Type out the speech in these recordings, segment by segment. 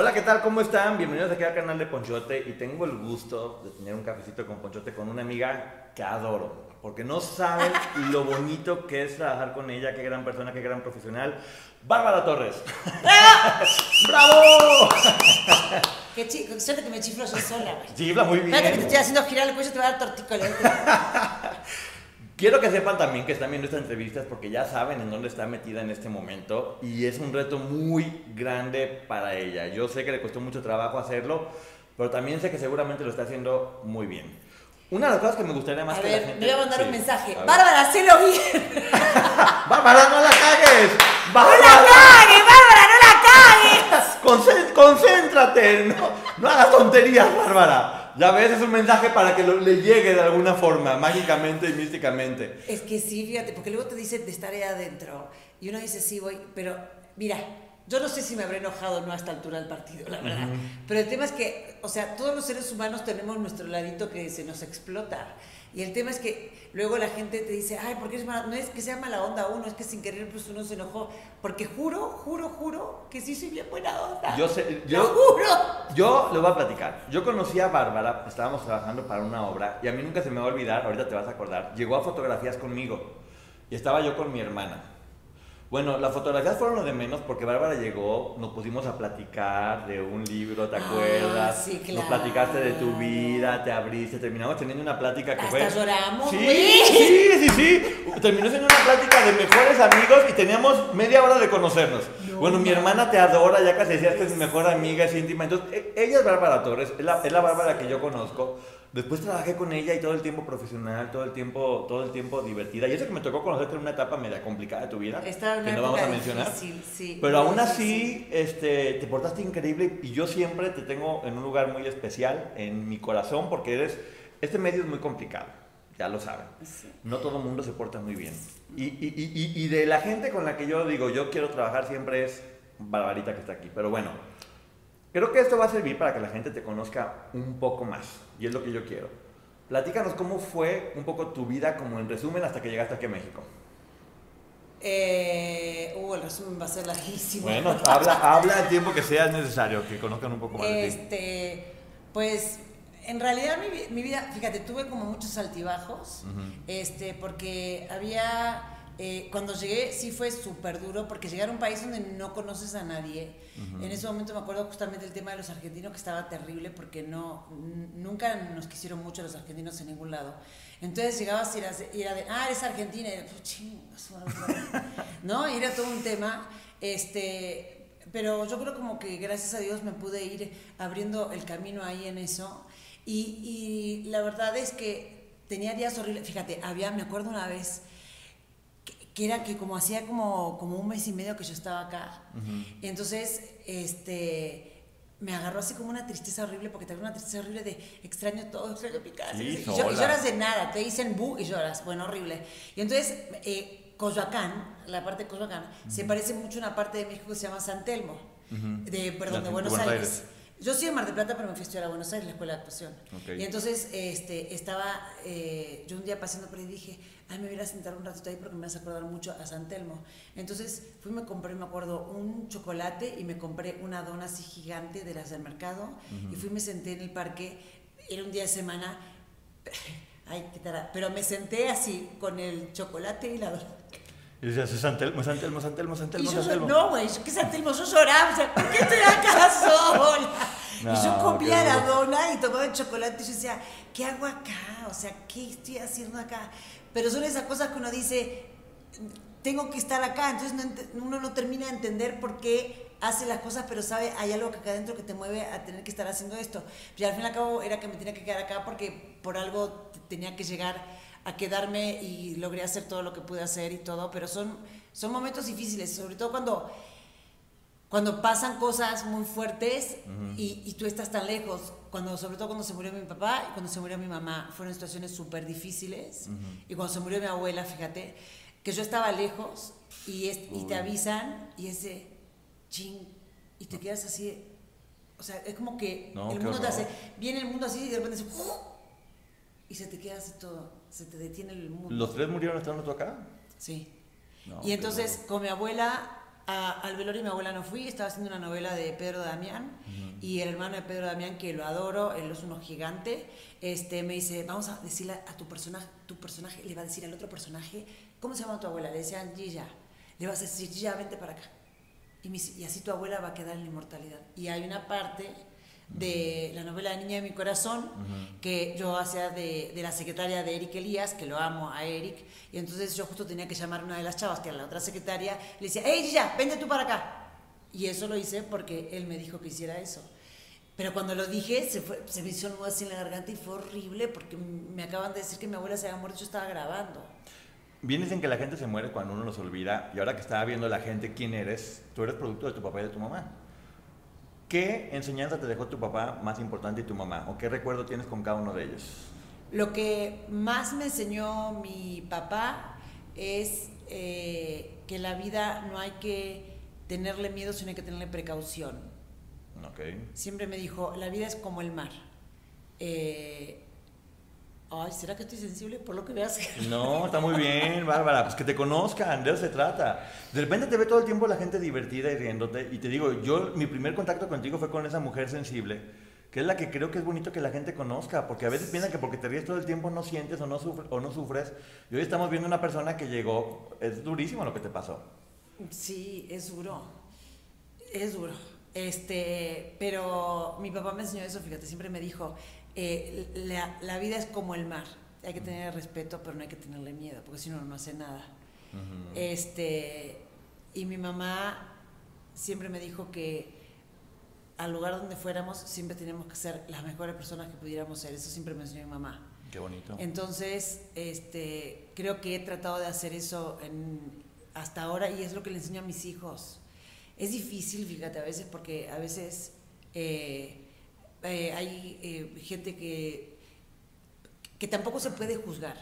Hola, ¿qué tal? ¿Cómo están? Bienvenidos aquí al canal de Ponchote y tengo el gusto de tener un cafecito con Ponchote con una amiga que adoro, porque no saben lo bonito que es trabajar con ella, qué gran persona, qué gran profesional. Bárbara Torres. ¡Bravo! Qué chico, suerte que me chiflo yo sola. güey. Chifla muy bien. Fíjate que te estoy haciendo girar el cuello, te va a dar tortícolis. Quiero que sepan también que están viendo estas entrevistas porque ya saben en dónde está metida en este momento y es un reto muy grande para ella. Yo sé que le costó mucho trabajo hacerlo, pero también sé que seguramente lo está haciendo muy bien. Una de las cosas que me gustaría más A que la ver, gente... me voy a mandar Sí, un mensaje. Bárbara, hacelo bien. ¡Bárbara, no la cagues! ¡No ¡Bárbara! la cagues, Bárbara, no la cagues! Concé- concéntrate, no, no hagas tonterías, Bárbara. Ya ves, es un mensaje para que lo- le llegue de alguna forma, mágicamente y místicamente. Es que sí, fíjate, porque luego te dicen de estar ahí adentro. Y uno dice, sí, voy, pero mira, yo no sé si me habré enojado o no a esta altura del partido, la verdad. Pero el tema es que, o sea, todos los seres humanos tenemos nuestro ladito que se nos explota. Y el tema es que luego la gente te dice, ay, ¿por qué es mala? No es que sea mala onda uno, es que sin querer pues uno se enojó. Porque juro, juro, juro que sí soy bien buena onda. Yo sé, ¡Lo yo, juro! yo le voy a platicar. Yo conocí a Bárbara, estábamos trabajando para una obra y a mí nunca se me va a olvidar, ahorita te vas a acordar, llegó a fotografías conmigo y estaba yo con mi hermana. Bueno, las fotografías fueron lo de menos porque Bárbara llegó, nos pusimos a platicar de un libro, ¿te Ah, acuerdas? sí, Nos claro. platicaste de tu vida, te abriste, terminamos teniendo una plática que Hasta fue... lloramos, Sí, güey. sí, sí, sí. Terminó siendo una plática de mejores amigos y teníamos media hora de conocernos. bueno, mi hermana te adora, ya casi decías que es mi mejor amiga, es íntima. Entonces, e- ella es Bárbara Torres, es la, es la Bárbara que yo conozco. Después trabajé con ella y todo el tiempo profesional, todo el tiempo, todo el tiempo divertida. Y eso que me tocó conocerte en una etapa media complicada de tu vida, Estaba en que no vamos a mencionar. difícil, sí, Pero aún así, este, te portaste increíble y yo siempre te tengo en un lugar muy especial en mi corazón porque eres, este medio es muy complicado, ya lo saben. No todo el mundo se porta muy bien. Y- y- y- y de la gente con la que yo digo, yo quiero trabajar siempre es Barbarita que está aquí. Pero bueno, creo que esto va a servir para que la gente te conozca un poco más. Y es lo que yo quiero. Platícanos cómo fue un poco tu vida, como en resumen, hasta que llegaste aquí a México. Eh, uh, el resumen va a ser larguísimo. Bueno, habla, habla el tiempo que sea necesario, que conozcan un poco más de ti. Este, pues, en realidad mi, mi vida, fíjate, tuve como muchos altibajos, este, porque había, eh, cuando llegué sí fue súper duro, porque llegar a un país donde no conoces a nadie, en ese momento me acuerdo justamente el tema de los argentinos que estaba terrible, porque no, nunca nos quisieron mucho los argentinos en ningún lado. Entonces llegabas y eras, y era de, ah, eres argentina, y era, "Pues, chinga su madre". ¿no? Y era todo un tema, este, pero yo creo como que gracias a Dios me pude ir abriendo el camino ahí en eso. Y, y la verdad es que tenía días horribles. Fíjate, había, me acuerdo una vez que, era que como hacía como, como un mes y medio que yo estaba acá. Y entonces, este me agarró así como una tristeza horrible, porque te agarró una tristeza horrible de extraño todo, extraño mi casa. Sí, y, yo- y lloras de nada, te dicen bu y lloras, bueno, horrible. Y entonces, eh, Coyoacán, la parte de Coyoacán, se parece mucho a una parte de México que se llama San Telmo, de, perdón, La- de Buenos, Buenos Aires. Aires. Yo soy de Mar del Plata, pero me fui a estudiar a Buenos Aires, la escuela de actuación. Ok. Y entonces este, estaba eh, yo un día paseando por ahí dije, ay, me voy a sentar un ratito ahí porque me vas a acordar mucho a San Telmo. Entonces fui, me compré, me acuerdo, un chocolate y me compré una dona así gigante de las del mercado. Y fui, me senté en el parque, era un día de semana. Ay, qué tara. Pero me senté así, con el chocolate y la dona. Y decías, San Telmo, San Telmo, San Telmo, San Y yo, San llor- Telmo. no, güey, ¿qué San Telmo? Yo lloraba, o sea, ¿por qué estoy acá sola? No, y yo comía la dona y tomaba el chocolate y yo decía, ¿qué hago acá? O sea, ¿qué estoy haciendo acá? Pero son esas cosas que uno dice, tengo que estar acá, entonces no ent- uno no termina a entender por qué hace las cosas, pero sabe, hay algo que acá adentro que te mueve a tener que estar haciendo esto. Y al fin y al cabo era que me tenía que quedar acá porque por algo tenía que llegar a quedarme y logré hacer todo lo que pude hacer y todo, pero son, son momentos difíciles, sobre todo cuando cuando pasan cosas muy fuertes y, y, tú estás tan lejos, cuando, sobre todo cuando se murió mi papá y cuando se murió mi mamá, fueron situaciones súper difíciles. Y cuando se murió mi abuela, fíjate, que yo estaba lejos y, y te avisan y ese ching, y te quedas así, o sea, es como que el mundo te hace, viene el mundo así y de repente se, y se te queda así todo, se te detiene el mundo. ¿Los tres murieron estando tú acá? Sí. y entonces con mi abuela al velorio mi abuela no fui, estaba haciendo una novela de Pedro Damián y el hermano de Pedro Damián, que lo adoro, él es uno gigante, este, me dice, vamos a decirle a tu personaje, tu personaje le va a decir al otro personaje, ¿cómo se llama tu abuela? Le decían Gilla, le vas a decir Gilla, vente para acá. Y, y así tu abuela va a quedar en la inmortalidad. Y hay una parte de la novela Niña de mi corazón, que yo hacía de, de, la secretaria de Eric Elías, que lo amo a Eric, y entonces yo justo tenía que llamar a una de las chavas, que era la otra secretaria, le decía, hey, ya, vente tú para acá. Y eso lo hice porque él me dijo que hiciera eso. Pero cuando lo dije, se, fue, se me hizo así en la garganta y fue horrible porque me acaban de decir que mi abuela se había muerto, yo estaba grabando. Bien dicen que la gente se muere cuando uno los olvida, y ahora que estaba viendo la gente quién eres, tú eres producto de tu papá y de tu mamá. ¿Qué enseñanza te dejó tu papá más importante y tu mamá? ¿O qué recuerdo tienes con cada uno de ellos? Lo que más me enseñó mi papá es eh, que la vida no hay que tenerle miedo, sino hay que tenerle precaución. Okay. Siempre me dijo, la vida es como el mar. Eh, Ay, ¿será que estoy sensible por lo que veas? No, está muy bien, Bárbara. Pues que te conozcan, de eso se trata. De repente te ve todo el tiempo la gente divertida y riéndote. Y te digo, yo, mi primer contacto contigo fue con esa mujer sensible, que es la que creo que es bonito que la gente conozca. Porque a veces piensan que porque te ríes todo el tiempo no sientes o no, sufres, o no sufres. Y hoy estamos viendo una persona que llegó. Es durísimo lo que te pasó. Sí, es duro. Es duro. Este, pero mi papá me enseñó eso, fíjate, siempre me dijo, eh, la, vida es como el mar. Hay que tener respeto, pero no hay que tenerle miedo, porque si no, no hace nada. este, y mi mamá siempre me dijo que al lugar donde fuéramos, siempre teníamos que ser las mejores personas que pudiéramos ser. Eso siempre me enseñó mi mamá. Qué bonito. Entonces, este, creo que he tratado de hacer eso hasta ahora y es lo que le enseño a mis hijos. Es difícil, fíjate, a veces, porque a veces... Eh, eh, hay eh, gente que, que tampoco se puede juzgar.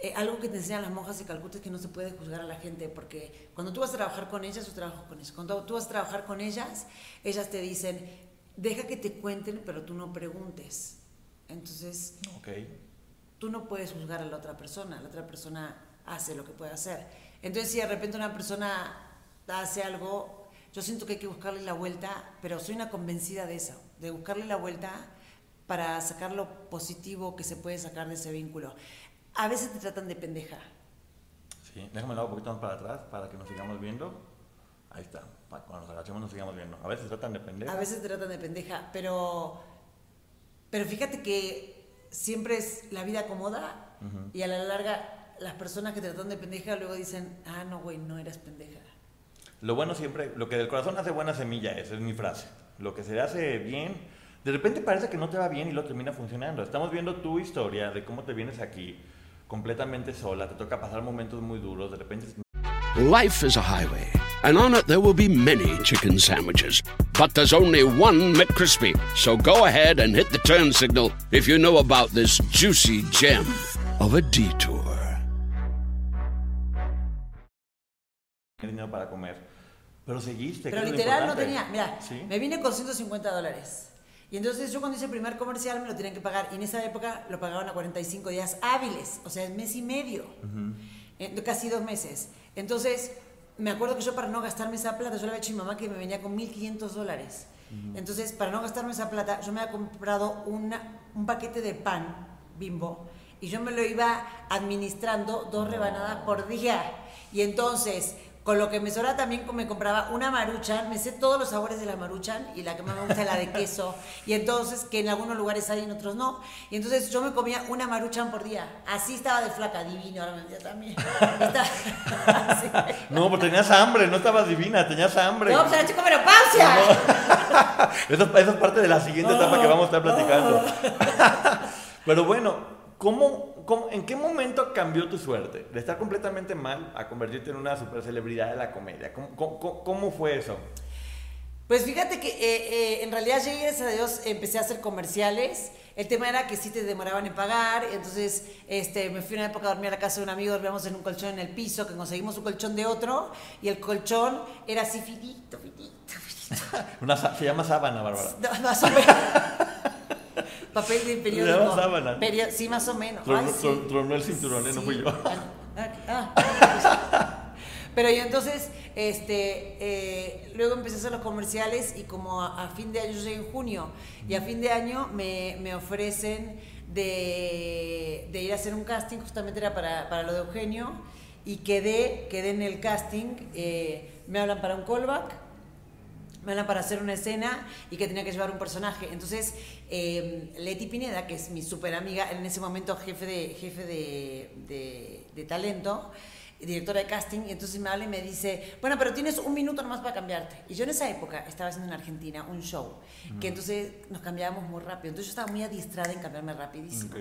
Eh, algo que te enseñan las monjas de Calcuta es que no se puede juzgar a la gente, porque cuando tú vas a trabajar con ellas, yo trabajo con ellas. Cuando tú vas a trabajar con ellas, ellas te dicen, deja que te cuenten, pero tú no preguntes. Entonces, okay. tú no puedes juzgar a la otra persona, la otra persona hace lo que puede hacer. Entonces, si de repente una persona hace algo, yo siento que hay que buscarle la vuelta, pero soy una convencida de eso de buscarle la vuelta para sacar lo positivo que se puede sacar de ese vínculo. A veces te tratan de pendeja. Sí, déjame un poquito más para atrás para que nos sigamos viendo. Ahí está, cuando nos agachemos nos sigamos viendo. A veces te tratan de pendeja. A veces te tratan de pendeja, pero, pero fíjate que siempre es la vida acomoda y a la larga las personas que te tratan de pendeja luego dicen, ah, no, güey, no eras pendeja. Lo bueno siempre, lo que del corazón hace buena semilla, esa es mi frase lo que se hace bien, de repente parece que no te va bien y lo termina funcionando. Estamos viendo tu historia de cómo te vienes aquí completamente sola, te toca pasar momentos muy duros, de repente... Life is a highway, and on it there will be many chicken sandwiches. But there's only one McCrispy. So go ahead and hit the turn signal if you know about this juicy gem of a detour. Dinero para comer. Pero seguiste. Pero literal no tenía. Mira, me vine con 150 dólares. Y entonces yo cuando hice el primer comercial me lo tenían que pagar. Y en esa época lo pagaban a 45 días hábiles. O sea, el mes y medio. casi dos meses. Entonces, me acuerdo que yo para no gastarme esa plata, yo le había dicho a mi mamá que me venía con 1.500 dólares. Entonces, para no gastarme esa plata, yo me había comprado una, un paquete de pan bimbo y yo me lo iba administrando dos rebanadas por día. Y entonces, con lo que me sobraba también me compraba una maruchan, me sé todos los sabores de la maruchan y la que más me gusta es la de queso. Y entonces, que en algunos lugares hay, en otros no. Y entonces yo me comía una maruchan por día. Así estaba de flaca, divino, ahora me también. No, pues tenías hambre, no estabas divina, tenías hambre. No, pues era chico menopausia. eso, eso es parte de la siguiente etapa que vamos a estar platicando. Pero bueno, ¿cómo, en qué momento cambió tu suerte? De estar completamente mal a convertirte en una super celebridad de la comedia. ¿Cómo, cómo, fue eso? Pues fíjate que eh, eh, en realidad llegué, gracias a Dios, empecé a hacer comerciales. El tema era que sí te demoraban en pagar, entonces este, me fui una época a dormir a la casa de un amigo, dormíamos en un colchón en el piso, que conseguimos un colchón de otro, y el colchón era así finito, finito, finito. Una, se llama sábana, Bárbara. No, más o menos. Papel de periódico. sábana. sí, más o menos. Tronó, el cinturón, ¿eh? no fui yo. Ah, ah, ah. Pero yo entonces, este, eh, luego empecé a hacer los comerciales y como a, fin de año, yo llegué en junio, y a fin de año me, me ofrecen de, de, ir a hacer un casting, justamente era para, para lo de Eugenio, y quedé, quedé en el casting, eh, me hablan para un callback, me hablan para hacer una escena y que tenía que llevar un personaje. Entonces, eh, Leti Pineda, que es mi super amiga, en ese momento jefe de, jefe de, de, de talento, directora de casting, y entonces me habla y me dice, bueno, pero tienes un minuto nomás para cambiarte. Y yo en esa época estaba haciendo en Argentina un show, que entonces nos cambiábamos muy rápido. Entonces yo estaba muy adiestrada en cambiarme rapidísimo.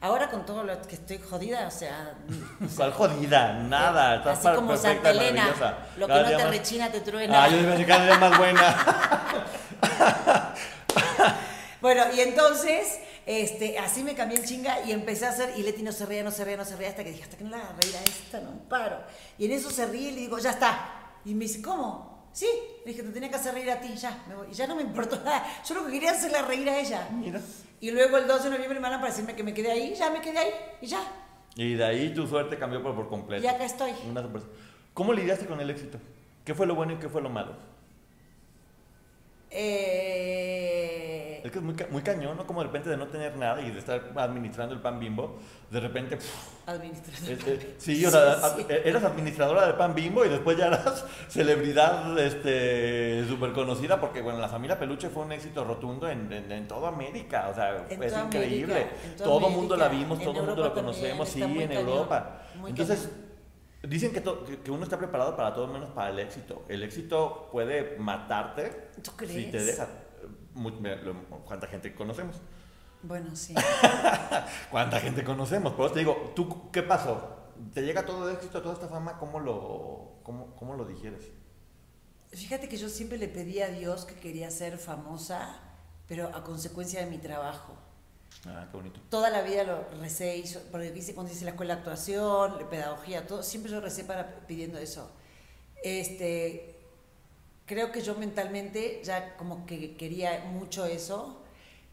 Ahora con todo lo que estoy jodida, o sea... ¿Cuál jodida? Nada. Estás así como Santa Elena, lo que no te rechina te truena. Ah, yo decir cada día más buena. bueno, y entonces este, así me cambié en chinga y empecé a hacer, y Leti no se reía, no se reía, no se reía, hasta que dije, hasta que no la haga reír a esta, no paro. Y en eso se ríe y le digo, ya está. Y me dice, ¿cómo? Sí, le dije, te tenía que hacer reír a ti, ya, me voy. Y ya no me importó nada. Yo lo que quería hacerle reír a ella. Mira. Y luego el 12 de noviembre me van a decirme que me quedé ahí, ya me quedé ahí, y ya. Y de ahí tu suerte cambió por, por completo. Y acá estoy. ¿Cómo lidiaste con el éxito? ¿Qué fue lo bueno y qué fue lo malo? Eh... Es que es muy, muy cañón, ¿no? Como de repente de no tener nada y de estar administrando el pan bimbo, de repente... Administrando. Eh, eh, sí, o sea, eh, eras administradora del pan bimbo y después ya eras celebridad este, súper conocida porque, bueno, la familia Peluche fue un éxito rotundo en, en, toda América, o sea, es increíble. todo el mundo la vimos, todo el mundo la conocemos, sí, en Europa. Entonces... Dicen que, que, uno está preparado para todo menos para el éxito. El éxito puede matarte ¿Tú crees? si te deja. ¿Cuánta gente conocemos? Bueno, sí. ¿Cuánta gente conocemos? Por eso te digo, ¿tú qué pasó? ¿Te llega todo éxito, toda esta fama? ¿Cómo lo, cómo, cómo lo digieres? Fíjate que yo siempre le pedí a Dios que quería ser famosa, pero a consecuencia de mi trabajo. Ah, qué bonito. Toda la vida lo recé, porque hice, cuando hice la escuela de actuación, pedagogía, todo, siempre lo recé para pidiendo eso. Este, creo que yo mentalmente ya como que quería mucho eso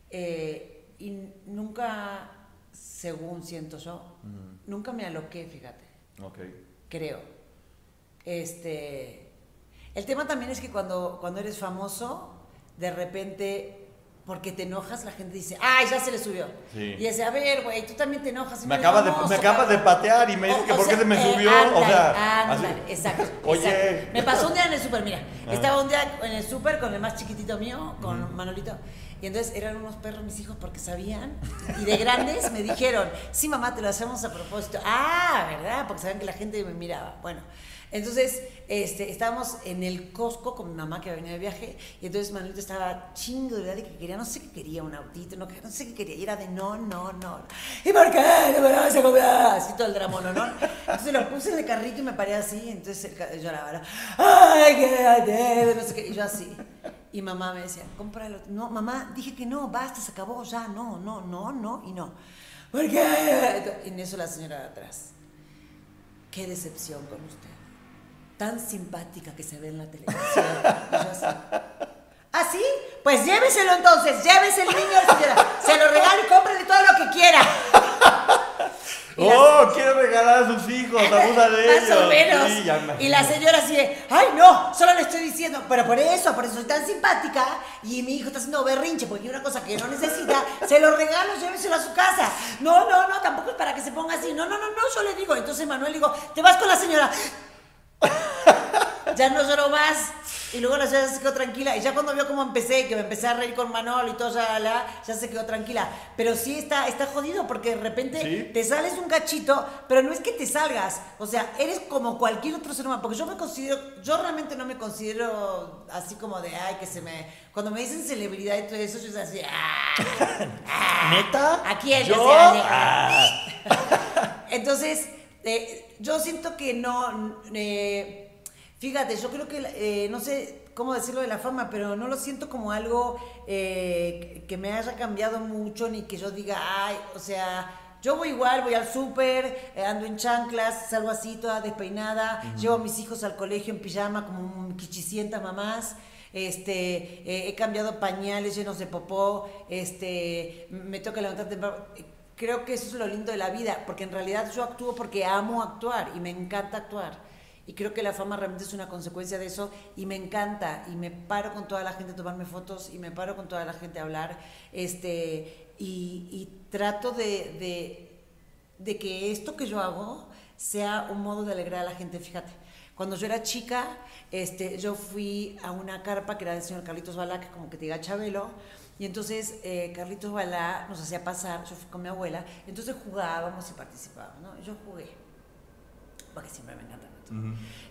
eh, y nunca, según siento yo, nunca me aloqué, fíjate. Ok. Creo. Este, el tema también es que cuando, cuando eres famoso, de repente porque te enojas, la gente dice, ¡ay, ya se le subió! Y dice, a ver, güey, tú también te enojas. Me, acabas de, me acabas de patear y me dices que por qué se me subió. o sea, exacto. Oye. Me pasó un día en el súper, mira. Ah. Estaba un día en el súper con el más chiquitito mío, con Manolito. Y entonces eran unos perros mis hijos porque sabían. Y de grandes me dijeron, sí, mamá, te lo hacemos a propósito. Ah, ¿verdad? Porque sabían que la gente me miraba. Bueno. Entonces, este, estábamos en el Costco con mi mamá que venía de viaje y entonces Manuelito estaba chingo de verdad que quería, no sé qué quería, un autito, no, no sé qué quería, y era de no, no, no. ¿Y por qué no me vas a comprar? Así todo el drama, ¿no? Entonces lo puse en el carrito y me paré así, entonces yo lloraba, ¡ay, quédate! No sé qué, y yo así. Y mamá me decía, cómpralo. No, mamá, dije que no, basta, se acabó ya, no, no, no, no, y no. ¿Por qué? En eso la señora de atrás. Qué decepción con usted tan simpática que se ve en la televisión. ¿Ah, sí? Pues lléveselo entonces, llévese el niño, señora. Se lo regalo y cómprele todo lo que quiera. oh, quiere regalar a sus hijos, abusa de ellos. Más o menos. y la señora así ay no, solo le estoy diciendo, pero por eso, por eso soy tan simpática y mi hijo está haciendo berrinche porque una cosa que no necesita, se lo regalo, lléveselo a su casa. No, no, no, tampoco es para que se ponga así. No, no, no, no, yo le digo. Entonces Manuel digo, te vas con la señora. ya no lloró más. Y luego la señora se quedó tranquila. Y ya cuando vio cómo empecé, que me empecé a reír con Manolo y todo, ya, la, ya se quedó tranquila. Pero sí está, está jodido porque de repente te sales un cachito, pero no es que te salgas. O sea, eres como cualquier otro ser humano. Porque yo me considero, yo realmente no me considero así como de, ay, que se me... Cuando me dicen celebridad y todo eso, yo soy así, ah, ¿Neta? ¿A quién? ¿Yo? Ah. Entonces, eh, yo siento que no... Eh, Fíjate, yo creo que, eh, no sé cómo decirlo de la fama, pero no lo siento como algo eh, que me haya cambiado mucho, ni que yo diga, ay, o sea, yo voy igual, voy al súper, ando en chanclas, salgo así toda despeinada, llevo a mis hijos al colegio en pijama como quichicientas mamás. Este, he cambiado pañales llenos de popó, este, me toca levantar temprano. Creo que eso es lo lindo de la vida, porque en realidad yo actúo porque amo actuar y me encanta actuar. Y creo que la fama realmente es una consecuencia de eso y me encanta y me paro con toda la gente a tomarme fotos y me paro con toda la gente a hablar este, y, trato de, de, que esto que yo hago sea un modo de alegrar a la gente, fíjate. Cuando yo era chica, este, yo fui a una carpa que era del señor Carlitos que como que te diga Chabelo, y entonces eh, Carlitos Balá nos hacía pasar, yo fui con mi abuela, entonces jugábamos y participábamos, ¿no? Yo jugué, porque siempre me encanta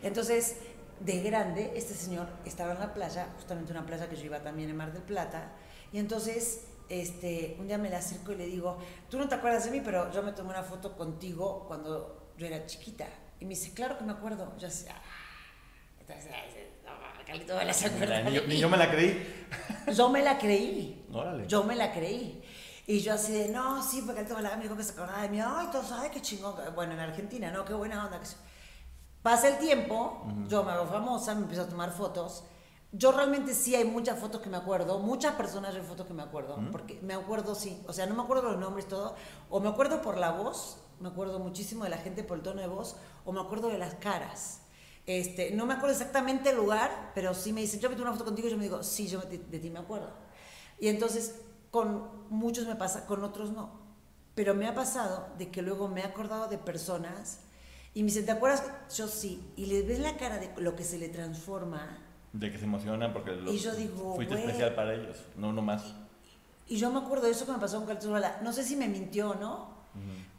entonces, de grande, este señor estaba en la playa, justamente una playa que yo iba también en Mar del Plata, y entonces este, un día me le acerco y le digo, tú no te acuerdas de mí, pero yo me tomé una foto contigo cuando yo era chiquita. Y me dice, claro que me acuerdo. Yo decía, ah, entonces, Carlito me la se Ni, yo me la creí. Yo me la creí. Órale. Yo me la creí. Y yo así de, no, sí, porque Carlito me dijo que se acordaba de mí. Ay, tú sabes qué chingón. Bueno, en Argentina, ¿no? Qué buena onda. Pasa el tiempo, yo me hago famosa, me empiezo a tomar fotos. Yo realmente sí hay muchas fotos que me acuerdo, muchas personas hay fotos que me acuerdo, porque me acuerdo sí, o sea, no me acuerdo los nombres todo, o me acuerdo por la voz, me acuerdo muchísimo de la gente por el tono de voz, o me acuerdo de las caras. Este, no me acuerdo exactamente el lugar, pero sí me dicen, yo me tomo una foto contigo, y yo me digo, sí, yo de, de ti me acuerdo. Y entonces, con muchos me pasa, con otros no. Pero me ha pasado de que luego me he acordado de personas y me dice, ¿te acuerdas? Yo sí. Y le ves la cara de lo que se le transforma. De que se emocionan porque y yo digo, fuiste especial para ellos, no más Y yo me acuerdo de eso que me pasó con Carlos. No sé si me mintió o no,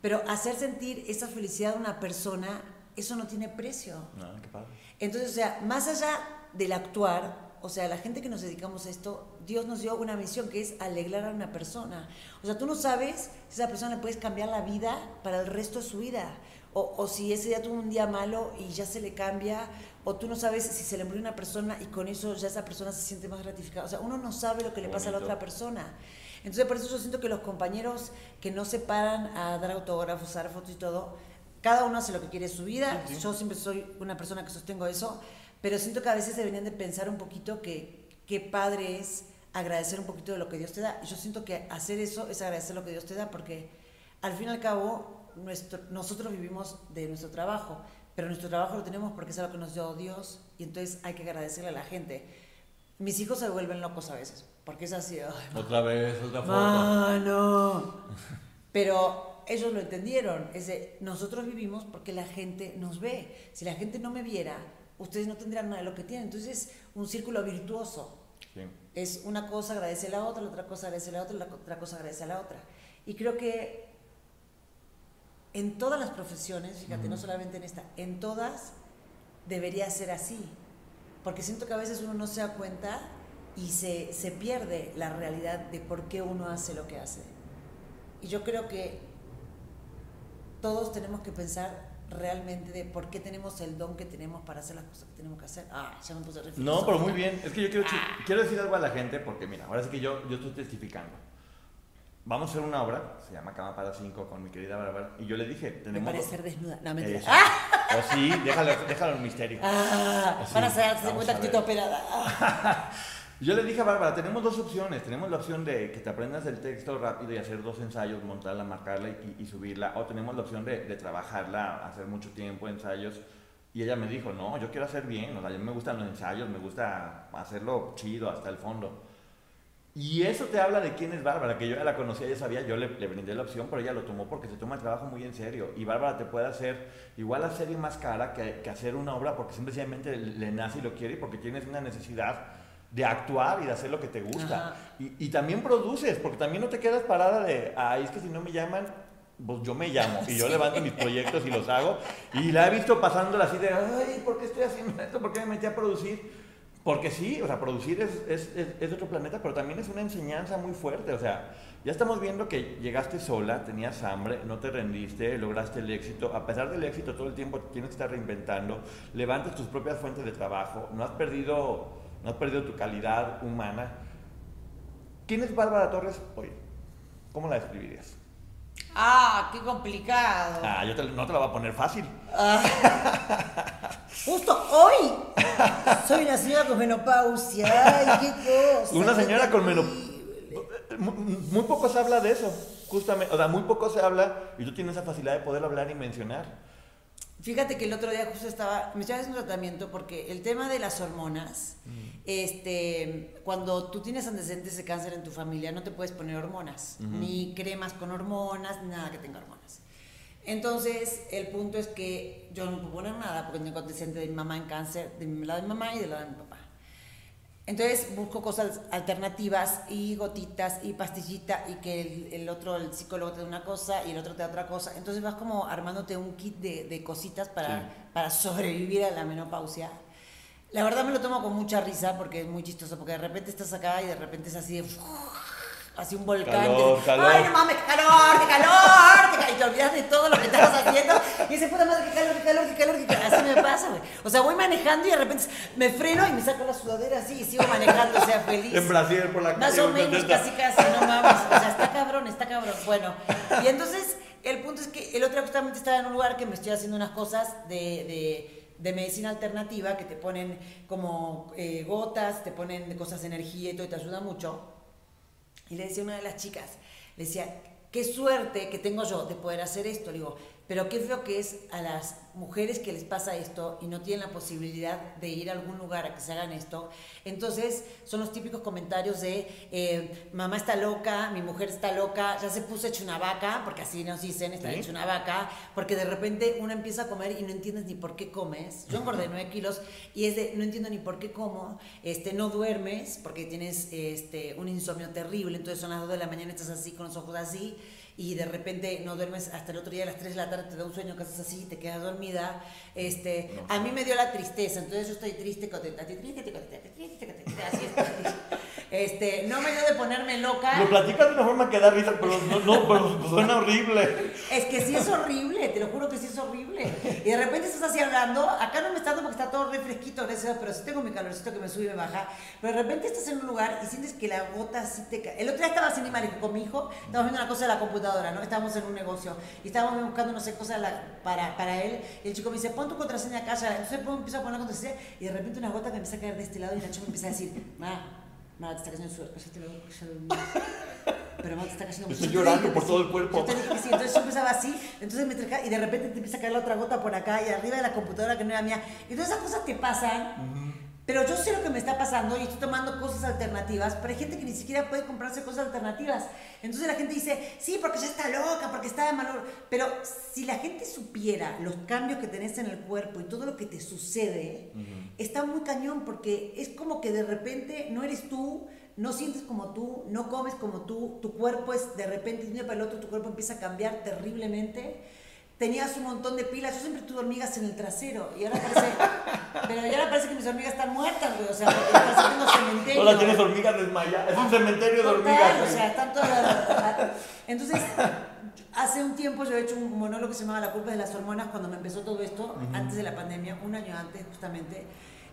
pero hacer sentir esa felicidad a una persona, eso no tiene precio. No, qué padre. Entonces, o sea, más allá del actuar, o sea, la gente que nos dedicamos a esto, Dios nos dio una misión que es alegrar a una persona. O sea, tú no sabes si esa persona le puedes cambiar la vida para el resto de su vida o, si ese día tuvo un día malo y ya se le cambia, o tú no sabes si se le murió una persona y con eso ya esa persona se siente más gratificada. O sea, uno no sabe lo que le pasa a la otra persona. Entonces, por eso yo siento que los compañeros que no se paran a dar autógrafos, a dar fotos y todo, cada uno hace lo que quiere en su vida. Yo siempre soy una persona que sostengo eso, pero siento que a veces deberían de pensar un poquito que qué padre es agradecer un poquito de lo que Dios te da. Y yo siento que hacer eso es agradecer lo que Dios te da, porque al fin y al cabo nuestro, nosotros vivimos de nuestro trabajo, pero nuestro trabajo lo tenemos porque es algo que nos dio Dios y entonces hay que agradecerle a la gente. Mis hijos se vuelven locos a veces, porque es así. otra vez, otra foto. no. Pero ellos lo entendieron. Es de, nosotros vivimos porque la gente nos ve. Si la gente no me viera, ustedes no tendrían nada de lo que tienen. Entonces es un círculo virtuoso. Es una cosa agradece a la otra, la otra cosa agradece a la otra, la otra cosa agradece a la otra. Y creo que en todas las profesiones, fíjate, no solamente en esta, en todas debería ser así. Porque siento que a veces uno no se da cuenta y se, se pierde la realidad de por qué uno hace lo que hace. Y yo creo que todos tenemos que pensar realmente de por qué tenemos el don que tenemos para hacer las cosas que tenemos que hacer. Ah, ya me puse No, pero muy bien. Es que yo quiero, ah. quiero decir algo a la gente porque, mira, ahora sí que yo, yo estoy testificando vamos a hacer una obra, se llama Cama para Cinco, con mi querida Bárbara, y yo le dije, tenemos... Me ser desnuda, no, mentira. ¡Ah! O sí, déjalo, déjalo en misterio. Ah, van a ser segunda actitud operada. yo le dije a Bárbara, tenemos dos opciones, tenemos la opción de que te aprendas el texto rápido y hacer dos ensayos, montarla, marcarla y, subirla, o tenemos la opción de, de, trabajarla, hacer mucho tiempo, ensayos, y ella me dijo, no, yo quiero hacer bien, o sea, a mí me gustan los ensayos, me gusta hacerlo chido hasta el fondo. Y eso te habla de quién es Bárbara, que yo ya la conocía, ya sabía, yo le, le, brindé la opción, pero ella lo tomó porque se toma el trabajo muy en serio. Y Bárbara te puede hacer igual la serie más cara que, que hacer una obra porque simplemente le nace y lo quiere y porque tienes una necesidad de actuar y de hacer lo que te gusta. Y, y, también produces, porque también no te quedas parada de, ay, es que si no me llaman, pues yo me llamo y yo levanto mis proyectos y los hago. Y la he visto pasándola así de, ay, ¿por qué estoy haciendo esto? ¿Por qué me metí a producir? Porque sí, o sea, producir es, es, es, de otro planeta, pero también es una enseñanza muy fuerte. O sea, ya estamos viendo que llegaste sola, tenías hambre, no te rendiste, lograste el éxito. A pesar del éxito, todo el tiempo tienes que estar reinventando, levantas tus propias fuentes de trabajo, no has perdido, no has perdido tu calidad humana. ¿Quién es Bárbara Torres hoy? ¿Cómo la describirías? Ah, qué complicado. Ah, yo te, no te la voy a poner fácil. Ah. Justo hoy soy una señora con menopausia. Ay, qué cosa. Una señora con menopausia. Muy poco se habla de eso, justamente. O sea, muy poco se habla y tú tienes esa facilidad de poder hablar y mencionar. Fíjate que el otro día justo estaba, me estaba haciendo un tratamiento porque el tema de las hormonas, mm. este, cuando tú tienes antecedentes de cáncer en tu familia, no te puedes poner hormonas, ni cremas con hormonas, ni nada que tenga hormonas. Entonces, el punto es que yo no puedo poner nada porque tengo antecedentes de mi mamá en cáncer, de mi lado de mi mamá y del lado de mi papá. Entonces busco cosas alternativas y gotitas y pastillita y que el, otro, el psicólogo te da una cosa y el otro te da otra cosa. Entonces vas como armándote un kit de, de cositas para, para sobrevivir a la menopausia. La verdad me lo tomo con mucha risa porque es muy chistoso, porque de repente estás acá y de repente es así de así un volcán. Calor, calor. Ay, no mames, qué calor, qué calor, Y te olvidas de todo lo que haciendo. Y dices, puta madre, qué calor, qué calor, qué calor, qué calor. Así me pasa, güey. O sea, voy manejando y de repente me freno y me saco la sudadera así y sigo manejando, o sea, feliz. En Brasil, por la Más o menos, casi, casi, no mames. O sea, está cabrón, está cabrón. Bueno, y entonces, el punto es que el otro día justamente estaba en un lugar que me estoy haciendo unas cosas de, de de medicina alternativa que te ponen como eh, gotas, te ponen cosas de energía y todo y te ayuda mucho. Y le decía a una de las chicas, le decía, qué suerte que tengo yo de poder hacer esto. Le digo, pero qué lo que es a las mujeres que les pasa esto y no tienen la posibilidad de ir a algún lugar a que se hagan esto. Entonces son los típicos comentarios de eh, mamá está loca, mi mujer está loca, ya se puso hecho una vaca, porque así nos dicen, está hecho una vaca, porque de repente uno empieza a comer y no entiendes ni por qué comes. Yo engordé 9 kilos y es de no entiendo ni por qué como, este, no duermes porque tienes este, un insomnio terrible, entonces son las 2 de la mañana, estás así con los ojos así y de repente no duermes hasta el otro día a las 3 de la tarde, te da un sueño que haces así, te quedas dormida. Este, a mí me dio la tristeza, entonces yo estoy triste, contenta, triste, triste, contenta, triste, contenta, así Este, no me dio de ponerme loca. Lo platicas de una forma que da risa, pero no, no pero suena horrible. Es que sí es horrible, te lo juro que sí es horrible. Y de repente estás así hablando, acá no me está dando porque está todo refresquito, gracias, pero sí tengo mi calorcito que me sube y me baja. Pero de repente estás en un lugar y sientes que la gota así te cae. El otro día estaba haciendo con mi hijo, estábamos viendo una cosa de la computadora, ¿no? Estábamos en un negocio y estábamos buscando, no sé, cosas para, para él. Y el chico me dice, pon tu contraseña acá, entonces empiezo a poner la contraseña y de repente una gota que empieza a caer de este lado y chica me empieza a decir, ma, ma, te está cayendo suerte, cállate luego, ya pero ma, te está cayendo Estoy llorando por todo el cuerpo. Yo te dije que sí, entonces yo empezaba así, entonces me traje, y de repente te empieza a caer la otra gota por acá y arriba de la computadora que no era mía. Y todas esas cosas te pasan. Pero yo sé lo que me está pasando y estoy tomando cosas alternativas, pero hay gente que ni siquiera puede comprarse cosas alternativas. Entonces la gente dice, sí, porque ya está loca, porque está de mal Pero si la gente supiera los cambios que tenés en el cuerpo y todo lo que te sucede, está muy cañón porque es como que de repente no eres tú, no sientes como tú, no comes como tú, tu cuerpo es de repente de un día para el otro, tu cuerpo empieza a cambiar terriblemente tenías un montón de pilas. Yo siempre tuve hormigas en el trasero y ahora parece, pero ahora parece que mis hormigas están muertas, güey. O sea, porque parece que tengo cementerio. Hola, tienes hormigas desmayadas. Es un cementerio de hormigas. O sea, están todas Entonces, hace un tiempo yo he hecho un monólogo que se llamaba La culpa de las hormonas cuando me empezó todo esto, antes de la pandemia, un año antes justamente.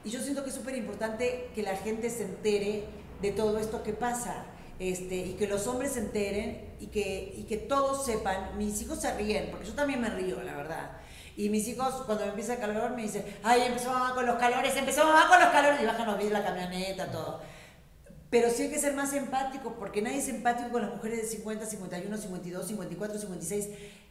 Y yo siento que es súper importante que la gente se entere de todo esto que pasa. Este, y que los hombres se enteren y que, y que todos sepan. Mis hijos se ríen, porque yo también me río, la verdad. Y mis hijos, cuando me empieza el calor, me dicen, ay, empezó mamá con los calores, empezó mamá con los calores, y bajan los vídeos la camioneta, todo. Pero sí hay que ser más empático, porque nadie es empático con las mujeres de 50, 51, 52, 54, 56,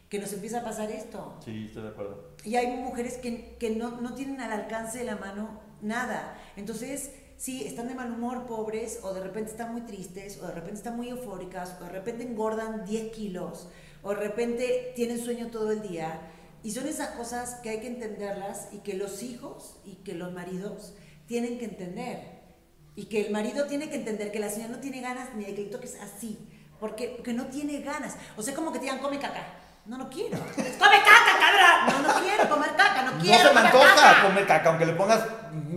que nos empieza a pasar esto. Sí, estoy de acuerdo. Y hay mujeres que, que no, no tienen al alcance de la mano nada. Entonces, sí, están de mal humor, pobres, o de repente están muy tristes, o de repente están muy eufóricas, o de repente engordan 10 kilos, o de repente tienen sueño todo el día. Y son esas cosas que hay que entenderlas y que los hijos y que los maridos tienen que entender. Y que el marido tiene que entender que la señora no tiene ganas ni de que le toques así, porque, porque no tiene ganas. O sea, como que te digan, come caca. No, no quiero. ¡Come caca, cabrón! No, no quiero comer caca, no quiero. No se me comer antoja caca. comer caca, aunque le pongas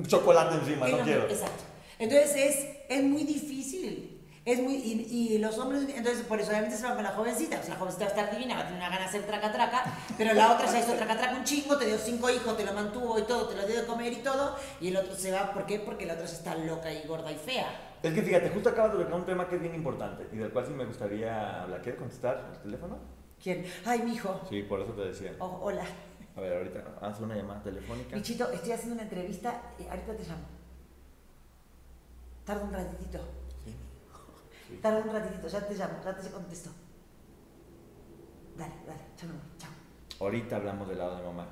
chocolate encima, no no- quiero. Exacto. Entonces es, es muy difícil. Es muy, y, y los hombres, entonces por eso obviamente se van con la jovencita, pues la jovencita va a estar divina, va a tener una gana de hacer traca traca, pero la otra ya hizo traca traca un chingo, te dio cinco hijos, te lo mantuvo y todo, te lo dio de comer y todo, y el otro se va, ¿por qué? Porque la otra se está loca y gorda y fea. Es que fíjate, justo acabas de tocar un tema que es bien importante y del cual sí me gustaría hablar. ¿Quieres contestar el teléfono? ¿Quién? Ay, mi hijo. Sí, por eso te decía. Oh, hola. A ver, ahorita haz una llamada telefónica. Bichito, estoy haciendo una entrevista y ahorita te llamo. Tarda un ratitito. Sí. Tarda un ratitito, ya te llamo, ya te contesto. Dale, dale, chao, chao. Ahorita hablamos del lado de mamá.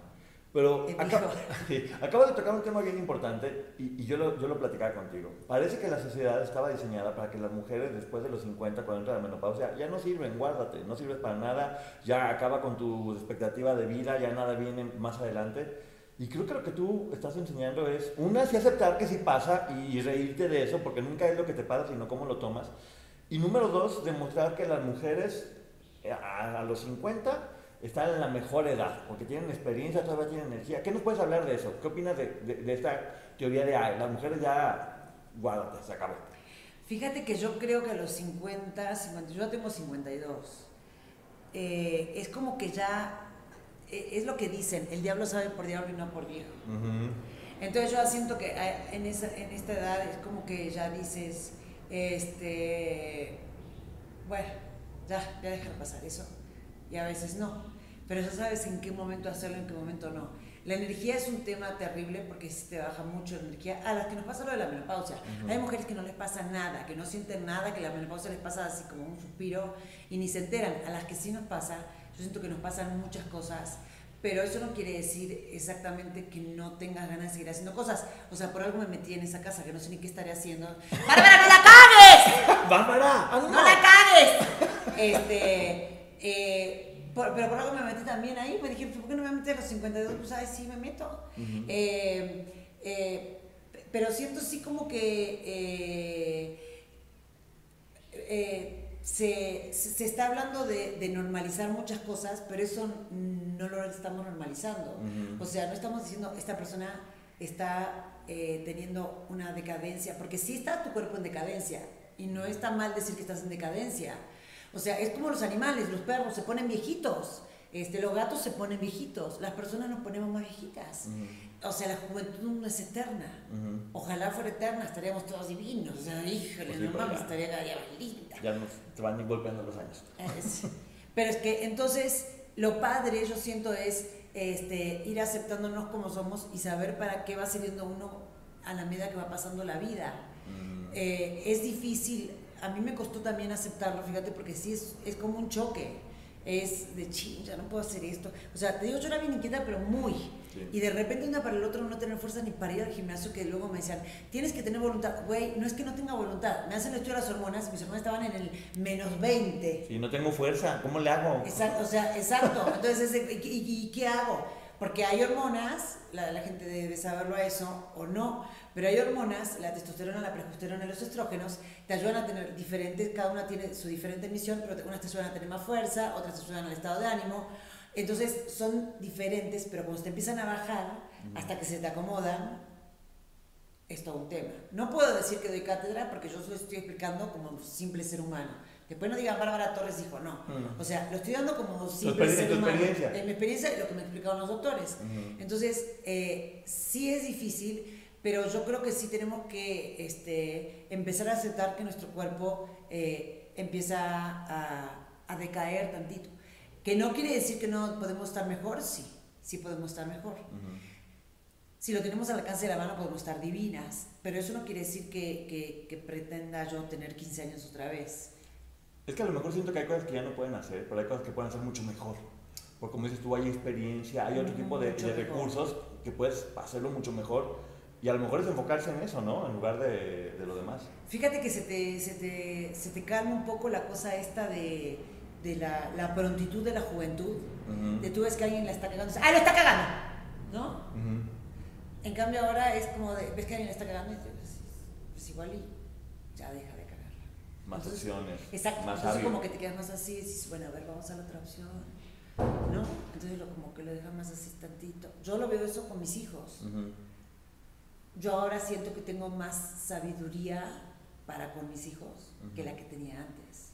Pero sí, acabas de tocar un tema bien importante y, y yo, lo, yo lo platicaba contigo. Parece que la sociedad estaba diseñada para que las mujeres después de los 50, 40 de la menopausia, ya no sirven, guárdate, no sirves para nada, ya acaba con tu expectativa de vida, ya nada viene más adelante. Y creo que lo que tú estás enseñando es, una, sí aceptar que sí pasa y, y reírte de eso, porque nunca es lo que te pasa, sino cómo lo tomas. Y número dos, demostrar que las mujeres eh, a, a los 50 están en la mejor edad, porque tienen experiencia, todavía tienen energía. ¿Qué nos puedes hablar de eso? ¿Qué opinas de, de- de esta teoría de ay, las mujeres ya, guárdate, se acabó? Fíjate que yo creo que a los 50, 50 yo tengo 52, eh, es como que ya, eh, es lo que dicen, el diablo sabe por diablo y no por viejo. Entonces yo siento que eh, en, esa, en esta edad es como que ya dices, este, bueno, ya, ya dejar pasar eso. Y a veces no. Pero ya sabes en qué momento hacerlo, en qué momento no. La energía es un tema terrible porque sí te baja mucho la energía. A las que nos pasa lo de la menopausia. Hay mujeres que no les pasa nada, que no sienten nada, que la menopausia les pasa así como un suspiro y ni se enteran. A las que sí nos pasa, yo siento que nos pasan muchas cosas. Pero eso no quiere decir exactamente que no tengas ganas de seguir haciendo cosas. O sea, por algo me metí en esa casa que no sé ni qué estaré haciendo. ¡Bárbara, no la cagues! ¡Bárbara! ¡No la cagues! Este, eh, por- pero por algo me metí también ahí, pues dije, ¿por qué no me metí a los 52? Pues, ay, sí, me meto. Eh, eh, pero siento sí como que eh, se, se- está hablando de, de normalizar muchas cosas, pero eso no lo estamos normalizando. O sea, no estamos diciendo, esta persona está teniendo una decadencia, porque sí está tu cuerpo en decadencia, y no está mal decir que estás en decadencia. O sea, es como los animales, los perros se ponen viejitos, este, los gatos se ponen viejitos, las personas nos ponemos más viejitas. O sea, la juventud no es eterna. Ojalá fuera eterna, estaríamos todos divinos. O sea, híjole, Pues sí, no mames, estaría cada día más linda. Ya nos te van golpeando los años. Es- Pero es que entonces lo padre, yo siento, es este, ir aceptándonos como somos y saber para qué va sirviendo uno a la medida que va pasando la vida. Eh, es difícil, a mí me costó también aceptarlo, fíjate, porque sí es, es como un choque. Es de ching, ya no puedo hacer esto. O sea, te digo, yo era bien inquieta, pero muy. Sí. Y de repente una para el otro no tener fuerza ni para ir al gimnasio, que luego me decían, tienes que tener voluntad. Güey, no es que no tenga voluntad. Me hacen de las hormonas, mis hormonas estaban en el menos 20. Si no tengo fuerza, ¿cómo le hago? Exacto, o sea, exacto. Entonces, ese- ¿y, y- y qué hago? Porque hay hormonas, la, la gente debe saberlo a eso o no, pero hay hormonas, la testosterona, la progesterona y los estrógenos, te ayudan a tener diferentes, cada una tiene su diferente misión, pero te- unas te ayudan a tener más fuerza, otras te ayudan al estado de ánimo. Entonces, son diferentes, pero cuando te empiezan a bajar, hasta que se te acomodan, es todo un tema. No puedo decir que doy cátedra porque yo solo estoy explicando como un simple ser humano. Después no digan Bárbara Torres dijo, no. Mm. O sea, lo estoy dando como simple ser tu humano. experiencia. En mi experiencia y lo que me explicaron los doctores. Entonces, eh, sí es difícil, pero yo creo que sí tenemos que este, empezar a aceptar que nuestro cuerpo eh, empieza a, a decaer tantito. Que no quiere decir que no podemos estar mejor, sí, sí podemos estar mejor. Si lo tenemos al alcance de la mano podemos estar divinas, pero eso no quiere decir que, que- que pretenda yo tener 15 años otra vez. Es que a lo mejor siento que hay cosas que ya no pueden hacer, pero hay cosas que pueden hacer mucho mejor. Porque como dices tú, hay experiencia, hay otro Ujú, tipo de, de recursos que puedes hacerlo mucho mejor. Y a lo mejor es enfocarse en eso, ¿no? En lugar de, de lo demás. Fíjate que se te, se, te, se te calma un poco la cosa esta de, de la, la, prontitud de la juventud. De tú ves que alguien la está cagando, ¡ah, lo está cagando! ¿No? En cambio ahora es como de, ves que alguien la está cagando y dices, pues igual y ya deja de cagarla. Más opciones. Exacto. Más entonces como que te quedas más así y dices, bueno, a ver, vamos a la otra opción. ¿No? Entonces lo, como que lo deja más así tantito. Yo lo veo eso con mis hijos. Yo ahora siento que tengo más sabiduría para con mis hijos que la que tenía antes.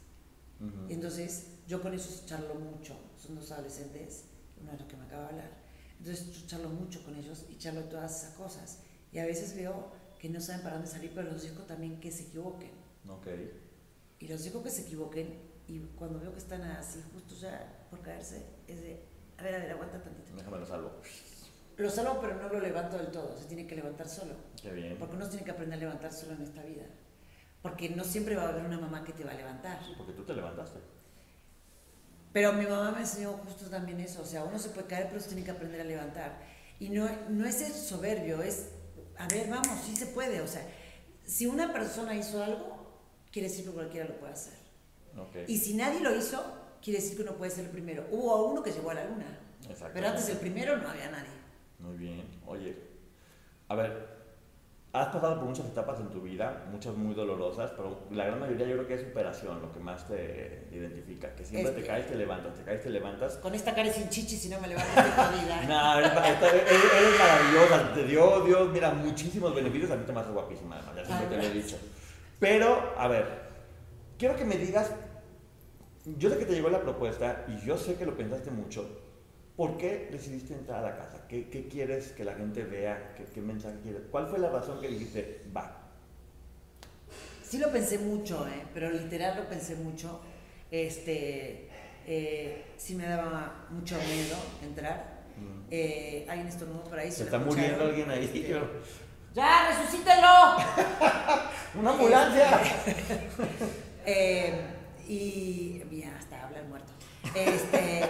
Entonces, yo con eso charlo mucho. Son dos adolescentes, uno es lo que me acaba de hablar. Entonces, yo charlo mucho con ellos y charlo todas esas cosas. Y a veces veo que no saben para dónde salir, pero los digo también que se equivoquen. Okay. Y los digo que se equivoquen y cuando veo que están así justo ya por caerse, es de, a ver, a ver, aguanta tantito. Déjame lo salvo. Lo salvo, pero no lo levanto del todo, se tiene que levantar solo. Qué bien. Porque uno tiene que aprender a levantar solo en esta vida. Porque no siempre va a haber una mamá que te va a levantar. Sí, porque tú te levantaste. Pero mi mamá me enseñó justo también eso, o sea, uno se puede caer, pero se tiene que aprender a levantar. Y no, no es ser soberbio, es, a ver, vamos, sí se puede, o sea, si una persona hizo algo, quiere decir que cualquiera lo puede hacer. Okay. Y si nadie lo hizo, quiere decir que uno puede ser el primero. Hubo uno que llegó a la luna, pero antes del primero no había nadie. Muy bien, oye, a ver, has pasado por muchas etapas en tu vida, muchas muy dolorosas, pero la gran mayoría yo creo que es superación lo que más te identifica, que siempre te caes, te levantas, te caes, te levantas. Con esta cara sin chichi si no me levanto de vida. no, eres, maravillosa, te dio Dios, mira, muchísimos beneficios, a mí te me haces guapísima, además, ya siempre te lo he dicho. Pero, a ver, quiero que me digas, yo sé que te llegó la propuesta y yo sé que lo pensaste mucho, ¿Por qué decidiste entrar a la casa? ¿Qué, qué quieres que la gente vea? ¿Qué, ¿Qué, mensaje quieres? ¿Cuál fue la razón que dijiste, va? Sí lo pensé mucho, ¿eh? pero literal lo pensé mucho. Este, eh, sí me daba mucho miedo entrar. Mm. Eh, hay un estornudo por ahí. Se, está muriendo alguien ahí. Este, ¡Ya, resucítelo! ¡Una ambulancia! eh, y, mira, hasta habla el muerto. Este...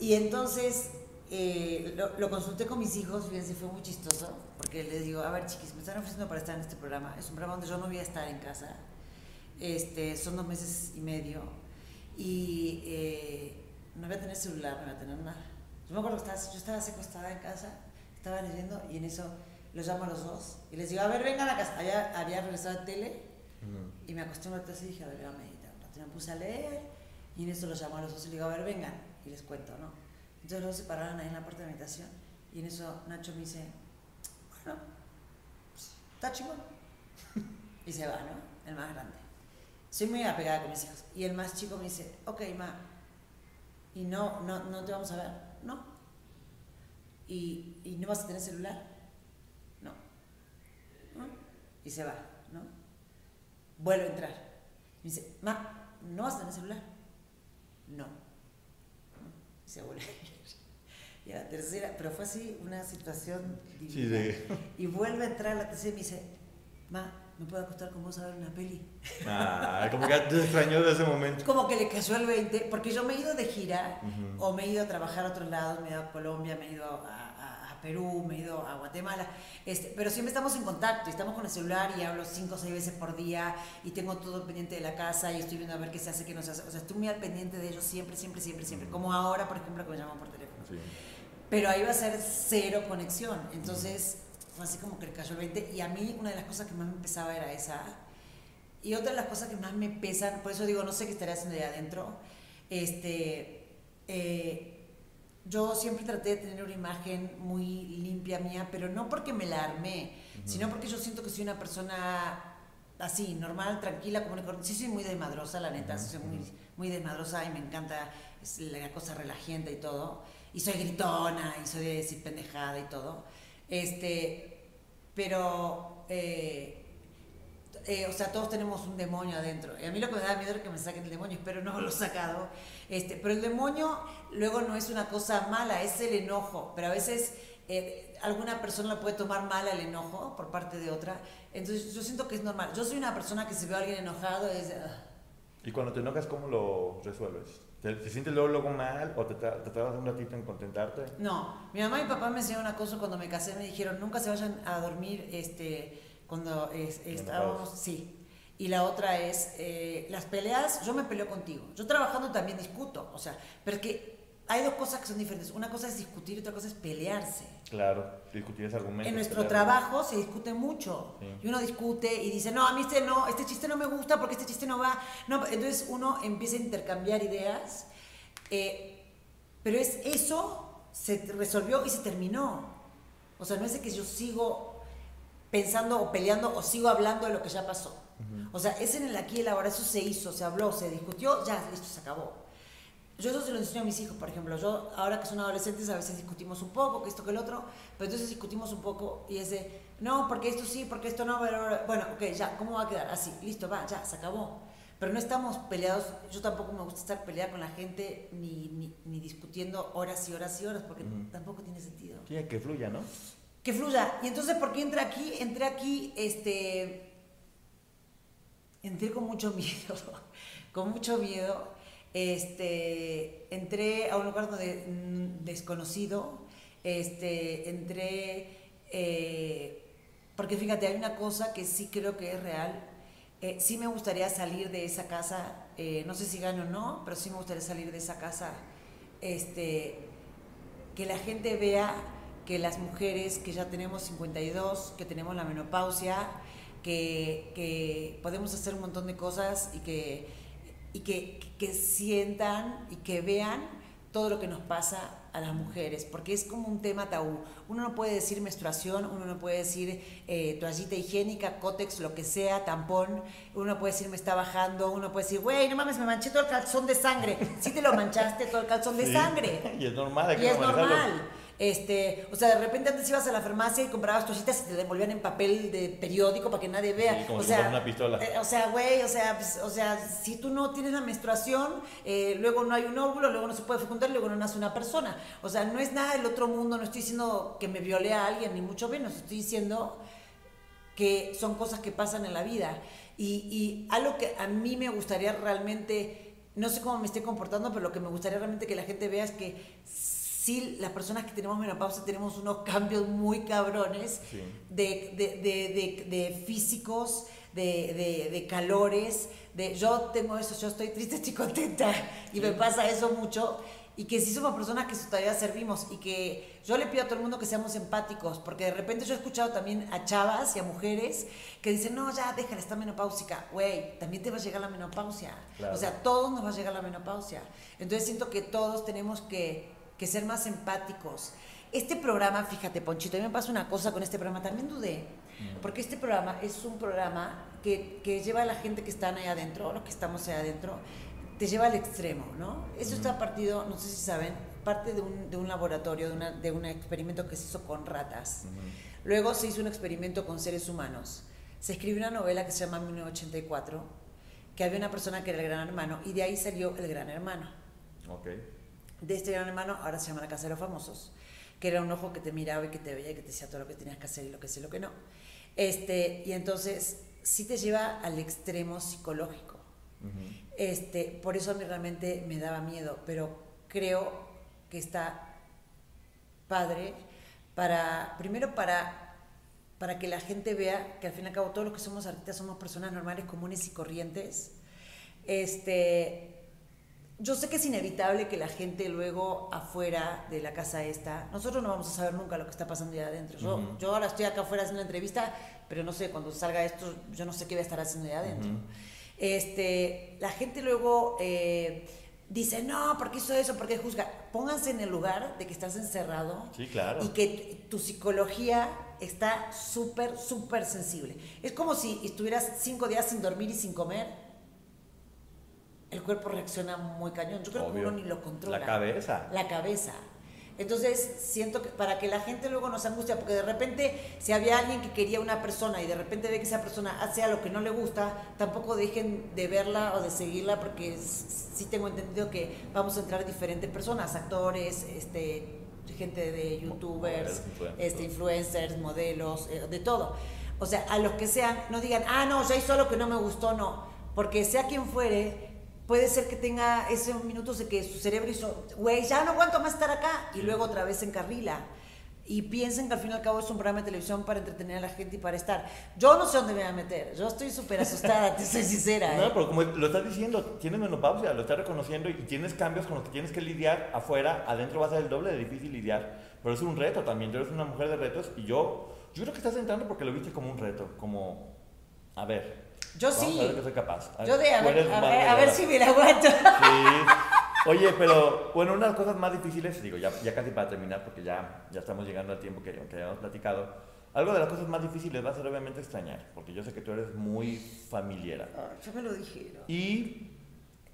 Y entonces eh, lo, consulté con mis hijos, fíjense, fue muy chistoso, porque les digo, a ver chiquis, me están ofreciendo para estar en este programa, es un programa donde yo no voy a estar en casa, este, son dos meses y medio, y eh, no voy a tener celular, no voy a tener nada. Yo me acuerdo que estaba, yo estaba acostada en casa, estaba leyendo, y en eso los llamo a los dos, y les digo, a ver, vengan a casa, había, había regresado a tele, y me acosté una y dije, a ver, voy a meditar, me puse a leer, y en eso los llamo a los dos y les digo, a ver, vengan y les cuento, ¿no? Entonces luego se pararon ahí en la puerta de la habitación y en eso Nacho me dice, bueno, está chingón. y se va, ¿no? El más grande. Soy muy apegada con mis hijos. Y el más chico me dice, ok, ma, ¿y no, no, no te vamos a ver? No. ¿Y, ¿Y no vas a tener celular? No. ¿No? Y se va, ¿no? Vuelve a entrar. Me dice, ma, ¿no vas a tener celular? No y se vuelve a ir. Y a la tercera, pero fue así una situación divina. Sí, Y vuelve a entrar a la tercera y me dice, ma, ¿me puedo acostar con vos a ver una peli? Ah, como que te extrañó de ese momento. Como que le cayó el 20, porque yo me he ido de gira, o me he ido a trabajar a otros lados, me he ido a Colombia, me he ido a, Perú, me he ido a Guatemala, este, pero siempre estamos en contacto, y estamos con el celular y hablo cinco o seis veces por día y tengo todo pendiente de la casa y estoy viendo a ver qué se hace, qué no se hace. O sea, estoy muy al pendiente de ellos siempre, siempre, siempre, siempre. Como ahora, por ejemplo, que me llaman por teléfono. Pero ahí va a ser cero conexión. Entonces, fue así como que le cayó el 20. Y a mí, una de las cosas que más me pesaba era esa. Y otra de las cosas que más me pesan, por eso digo, no sé qué estaría haciendo ahí adentro. Este. Eh, yo siempre traté de tener una imagen muy limpia mía, pero no porque me la armé, sino porque yo siento que soy una persona así, normal, tranquila, como Sí soy muy desmadrosa, la neta, soy muy, muy desmadrosa y me encanta la cosa relajante y todo. Y soy gritona y soy de decir pendejada y todo. Este, pero... Eh, eh, o sea, todos tenemos un demonio adentro. Y a mí lo que me da miedo es que me saquen el demonio, espero no lo he sacado. Este, pero el demonio luego no es una cosa mala, es el enojo. Pero a veces eh, alguna persona lo puede tomar mal el enojo por parte de otra. Entonces yo siento que es normal. Yo soy una persona que si veo a alguien enojado es... ¿Y cuando te enojas, cómo lo resuelves? ¿Te, te sientes luego, luego mal o te, te tardas un ratito en contentarte? No, mi mamá y mi papá me enseñaron una cosa cuando me casé, me dijeron, nunca se vayan a dormir este, cuando es- estábamos, sí. Y la otra es, eh, las peleas, yo me peleo contigo. Yo trabajando también discuto, o sea, pero es que hay dos cosas que son diferentes. Una cosa es discutir y otra cosa es pelearse. Claro, discutir ese argumento. En nuestro pelear. trabajo se discute mucho. Sí. Y uno discute y dice, no, a mí este no, este chiste no me gusta porque este chiste no va. No, entonces uno empieza a intercambiar ideas. eh, pero es eso, se resolvió y se terminó. O sea, no es de que yo sigo pensando o peleando o sigo hablando de lo que ya pasó. O sea, es en el aquí y el ahora, eso se hizo, se habló, se discutió, ya, listo, se acabó. Yo eso se lo enseño a mis hijos, por ejemplo. Yo, ahora que son adolescentes, a veces discutimos un poco, que esto, que el otro, pero entonces discutimos un poco y es de, no, porque esto sí, porque esto no, pero, bueno, ok, ya, ¿cómo va a quedar? Así, listo, va, ya, se acabó. Pero no estamos peleados, yo tampoco me gusta estar peleada con la gente ni, ni, ni discutiendo horas y horas y horas, porque tampoco tiene sentido. Sí, que fluya, ¿no? Que fluya. Y entonces, ¿por qué entré aquí? Entré aquí, este. Entré con mucho miedo. con mucho miedo. Este. Entré a un lugar donde, mm, desconocido. Este. Entré. eh, porque fíjate, hay una cosa que sí creo que es real. Eh, sí me gustaría salir de esa casa. eh, no sé si gano o no, pero sí me gustaría salir de esa casa. Este que la gente vea que las mujeres que ya tenemos 52, que tenemos la menopausia, que, que podemos hacer un montón de cosas y que, y que, que sientan y que vean todo lo que nos pasa a las mujeres, porque es como un tema tabú. Uno no puede decir menstruación, uno no puede decir eh, toallita higiénica, cótex, lo que sea, tampón, uno no puede decir me está bajando, uno puede decir, güey, no mames, me manché todo el calzón de sangre. Sí te lo manchaste todo el calzón de Sí. sangre. Y es normal, hay Y que es normalizarlo. normal. Este, o sea, de repente antes ibas a la farmacia y comprabas toallitas y te devolvían en papel de periódico para que nadie vea. Sí, como o si sea, fuera una pistola. eh, o sea, güey, o sea, pues, o sea, si tú no tienes la menstruación, eh, luego no hay un óvulo, luego no se puede fecundar, luego no nace una persona. O sea, no es nada del otro mundo, no estoy diciendo que me violé a alguien, ni mucho menos, estoy diciendo que son cosas que pasan en la vida. Y, y algo que a mí me gustaría realmente, no sé cómo me esté comportando, pero lo que me gustaría realmente que la gente vea es que sí, las personas que tenemos menopausia tenemos unos cambios muy cabrones Sí. de, de, de, físicos, de, calores, de yo tengo eso, yo estoy triste, estoy contenta, y me pasa eso mucho, y que sí somos personas que todavía servimos, y que yo le pido a todo el mundo que seamos empáticos, porque de repente yo he escuchado también a chavas y a mujeres que dicen, no, ya, déjala, está menopáusica, güey, también te va a llegar la menopausia, Claro. o sea, a todos nos va a llegar la menopausia, entonces siento que todos tenemos que, que ser más empáticos. Este programa, fíjate, Ponchito, a mí me pasa una cosa con este programa, también dudé, porque este programa es un programa que, que lleva a la gente que están ahí adentro, los que estamos ahí adentro, te lleva al extremo, ¿no? Eso está partido, no sé si saben, parte de un, de un laboratorio, de, una- de un experimento que se hizo con ratas. Luego se hizo un experimento con seres humanos. Se escribió una novela que se llama 1984, que había una persona que era el gran hermano, y de ahí salió el gran hermano Ok. De este gran hermano, ahora se llama la Casa de los Famosos, que era un ojo que te miraba y que te veía y que te decía todo lo que tenías que hacer y lo que sí y lo que no. Este, y entonces sí te lleva al extremo psicológico. Este, por eso a mí realmente me daba miedo, pero creo que está padre para, primero para, para que la gente vea que al fin y al cabo todos los que somos artistas somos personas normales, comunes y corrientes. Este, yo sé que es inevitable que la gente luego afuera de la casa esta, nosotros no vamos a saber nunca lo que está pasando allá adentro. Yo, yo ahora estoy acá afuera haciendo una entrevista, pero no sé, cuando salga esto, yo no sé qué voy a estar haciendo allá adentro. este, la gente luego eh, dice, no, ¿por qué hizo eso? ¿Por qué juzga? Pónganse en el lugar de que estás encerrado Sí, claro. y que tu psicología está súper, súper sensible. Es como si estuvieras cinco días sin dormir y sin comer el cuerpo reacciona muy cañón. Yo creo Obvio. que uno ni lo controla. La cabeza. La cabeza. Entonces, siento que para que la gente luego no se angustia, porque de repente, si había alguien que quería una persona y de repente ve que esa persona hace algo que no le gusta, tampoco dejen de verla o de seguirla, porque sí tengo entendido que vamos a entrar diferentes personas, actores, este, gente de youtubers, este, influencers, modelos, eh, de todo. O sea, a los que sean, no digan, ah, no, ya hizo algo que no me gustó, no. Porque sea quien fuere, puede ser que tenga esos minutos de que su cerebro hizo, güey, ya no aguanto más estar acá, y luego otra vez se encarrila. Y piensen que al fin y al cabo es un programa de televisión para entretener a la gente y para estar. Yo no sé dónde me voy a meter. Yo estoy súper asustada, te soy sincera. No, ¿eh? pero como lo estás diciendo, tienes menopausia, lo estás reconociendo y tienes cambios con los que tienes que lidiar afuera, adentro va a ser el doble de difícil lidiar. Pero es un reto también, tú eres una mujer de retos y yo, yo creo que estás entrando porque lo viste como un reto, como, a ver. Yo vamos sí. A ver que soy capaz. Yo de, a ver, a ver, a ver si me la aguanto. Sí. Oye, pero bueno, una de las cosas más difíciles, digo, ya, ya casi para terminar, porque ya, ya estamos llegando al tiempo que, que habíamos platicado. Algo de las cosas más difíciles va a ser obviamente extrañar, porque yo sé que tú eres muy familiar. Ay, yo me lo dijeron. Y,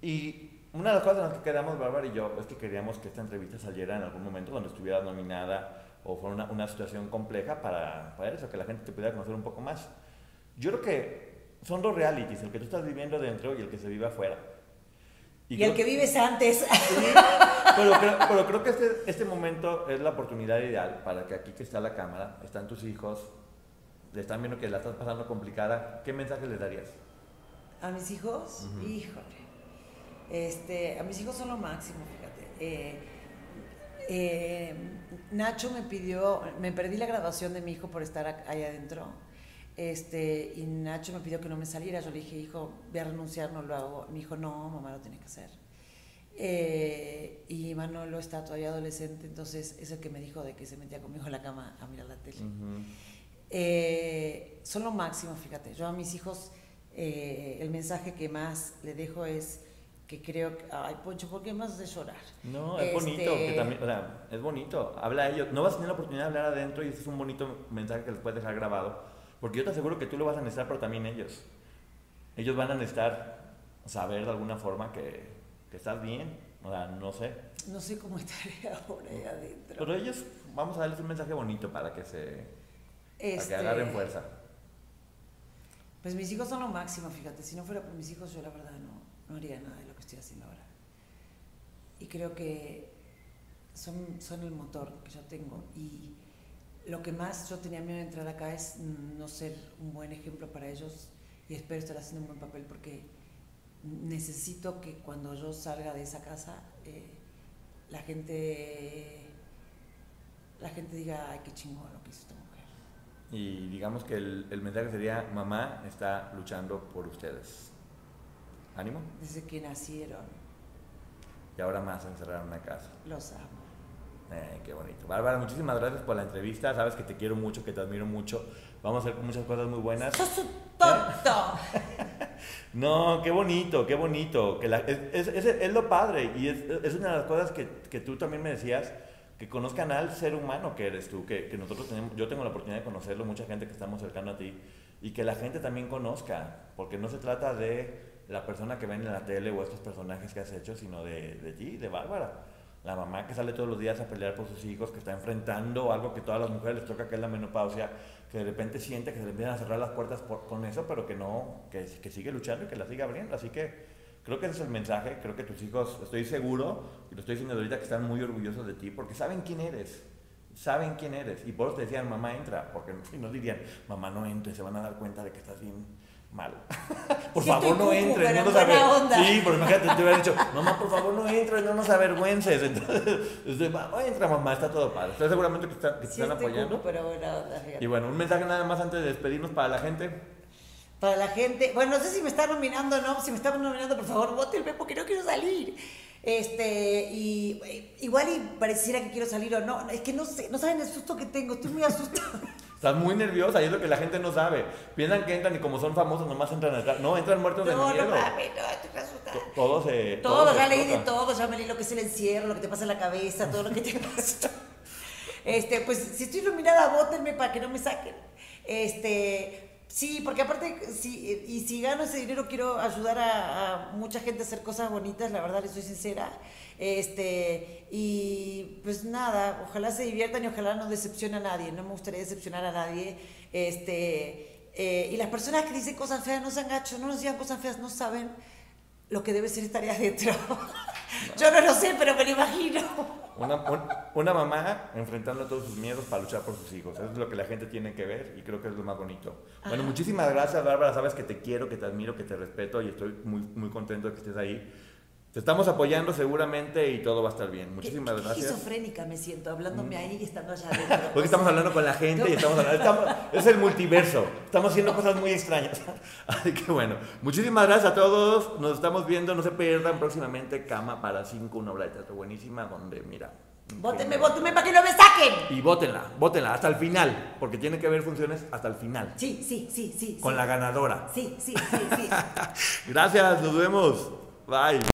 y una de las cosas en las que quedamos, Bárbara y yo, es que queríamos que esta entrevista saliera en algún momento donde estuvieras nominada o fuera una, una situación compleja para, para eso, que la gente te pudiera conocer un poco más. Yo creo que son dos realities, el que tú estás viviendo dentro y el que se vive afuera. Y, creo- el que vives antes. Sí, pero, creo, pero creo que este, este momento es la oportunidad ideal para que aquí que está la cámara, están tus hijos, le están viendo que la estás pasando complicada, ¿qué mensaje les darías? A mis hijos, híjole. Este, a mis hijos son lo máximo, fíjate. Eh, eh, Nacho me pidió, me perdí la graduación de mi hijo por estar ahí adentro. Este, y Nacho me pidió que no me saliera. Yo le dije, hijo, voy a renunciar, no lo hago. Me dijo, no, mamá lo tiene que hacer. Eh, y Manolo está todavía adolescente, entonces es el que me dijo de que se metía conmigo en la cama a mirar la tele. Eh, son lo máximo, fíjate. Yo a mis hijos, eh, el mensaje que más le dejo es que creo que, ay, Poncho, ¿por qué más de llorar? No, es Este, bonito, que también, o sea, es bonito. Habla a ellos. No vas a tener la oportunidad de hablar adentro y ese es un bonito mensaje que les puedes dejar grabado. Porque yo te aseguro que tú lo vas a necesitar, pero también ellos. Ellos van a necesitar saber de alguna forma que, que estás bien. O sea, no sé. No sé cómo estaré ahora ahí adentro. Pero ellos, vamos a darles un mensaje bonito para que se. para Este, que agarren fuerza. Pues mis hijos son lo máximo, fíjate. Si no fuera por mis hijos, yo la verdad no, no haría nada de lo que estoy haciendo ahora. Y creo que son, son el motor que yo tengo. Y lo que más yo tenía miedo de entrar acá es no ser un buen ejemplo para ellos. Y espero estar haciendo un buen papel porque necesito que cuando yo salga de esa casa, eh, la gente la gente diga, ay, qué chingón lo que hizo esta mujer. Y digamos que el, el mensaje sería: mamá está luchando por ustedes. Ánimo. Desde que nacieron, Y ahora más encerrar en una casa. los amo. Eh, qué bonito. Bárbara, muchísimas gracias por la entrevista. Sabes que te quiero mucho, que te admiro mucho. Vamos a hacer muchas cosas muy buenas. ¡Sos un tonto! No, qué bonito, qué bonito. Que la- es, es- es- es lo padre y es, una de las cosas que, que tú también me decías, que conozcan al ser humano que eres tú, que, que nosotros tenemos, yo tengo la oportunidad de conocerlo, mucha gente que estamos cercano a ti, y que la gente también conozca, porque no se trata de la persona que ven en la tele o estos personajes que has hecho, sino de, de ti, de Bárbara. La mamá que sale todos los días a pelear por sus hijos, que está enfrentando algo que todas las mujeres les toca, que es la menopausia, que de repente siente que se le empiezan a cerrar las puertas por- con eso, pero que no, que, que sigue luchando y que la sigue abriendo. Así que creo que ese es el mensaje. Creo que tus hijos, estoy seguro, y lo estoy diciendo ahorita, que están muy orgullosos de ti, porque saben quién eres. Saben quién eres. Y por eso te decían, mamá, entra. Porque no dirían, mamá, no entres, se van a dar cuenta de que estás bien mal. por favor, no entres, no nos en buena aver- onda. Sí, pero imagínate, te hubiera dicho, mamá, por favor, no entres, no nos avergüences. Entonces, este, "Va, entra, mamá, está todo padre. Estoy seguramente que, está- que te están apoyando. pero buena onda, fíjate. Y bueno, un mensaje nada más antes de despedirnos para la gente. Para la gente, bueno, no sé si me están nominando o no, si me están nominando, por favor, votenme porque no quiero salir. Este, y igual y pareciera que quiero salir o no, es que no sé, no saben el susto que tengo, estoy muy asustada. Estás muy nerviosa y es lo que la gente no sabe. Piensan que entran y como son famosos nomás entran atrás. No, entran muertos de No, no miedo. mames, no, estoy asustada. To- Todo se. Todo, se ya leí de todo, ya me leí lo que es el encierro, lo que te pasa en la cabeza, todo lo que te pasa. Este, pues si estoy iluminada, votenme para que no me saquen. Este, sí, porque aparte, sí, y si gano ese dinero, quiero ayudar a, a mucha gente a hacer cosas bonitas, la verdad, les soy sincera. Este, y pues nada, ojalá se diviertan y ojalá no decepcione a nadie, no me gustaría decepcionar a nadie. Este, eh, y las personas que dicen cosas feas no sean gachos, no nos digan cosas feas, no saben lo que debe ser estar ahí adentro. Yo no lo sé, pero me lo imagino. Una, un- una mamá enfrentando todos sus miedos para luchar por sus hijos. Eso es lo que la gente tiene que ver y creo que es lo más bonito. Bueno, muchísimas gracias, Bárbara. Sabes que te quiero, que te admiro, que te respeto y estoy muy, muy contento de que estés ahí. Te estamos apoyando seguramente y todo va a estar bien. Muchísimas Qué- qué gracias. Esquizofrénica me siento, hablándome ahí y estando allá adentro. Porque estamos hablando con la gente y estamos hablando. estamos- es el multiverso. Estamos haciendo cosas muy extrañas. Así que bueno, muchísimas gracias a todos. Nos estamos viendo. No se pierdan próximamente Cama para 5, una obra de teatro buenísima donde, mira. Bótenme, bótenme para que no me saquen. Y bótenla, bótenla hasta el final, porque tiene que haber funciones hasta el final. Sí, sí, sí, sí. Con sí. la ganadora. Sí, sí, sí, sí. Gracias, nos vemos. Bye.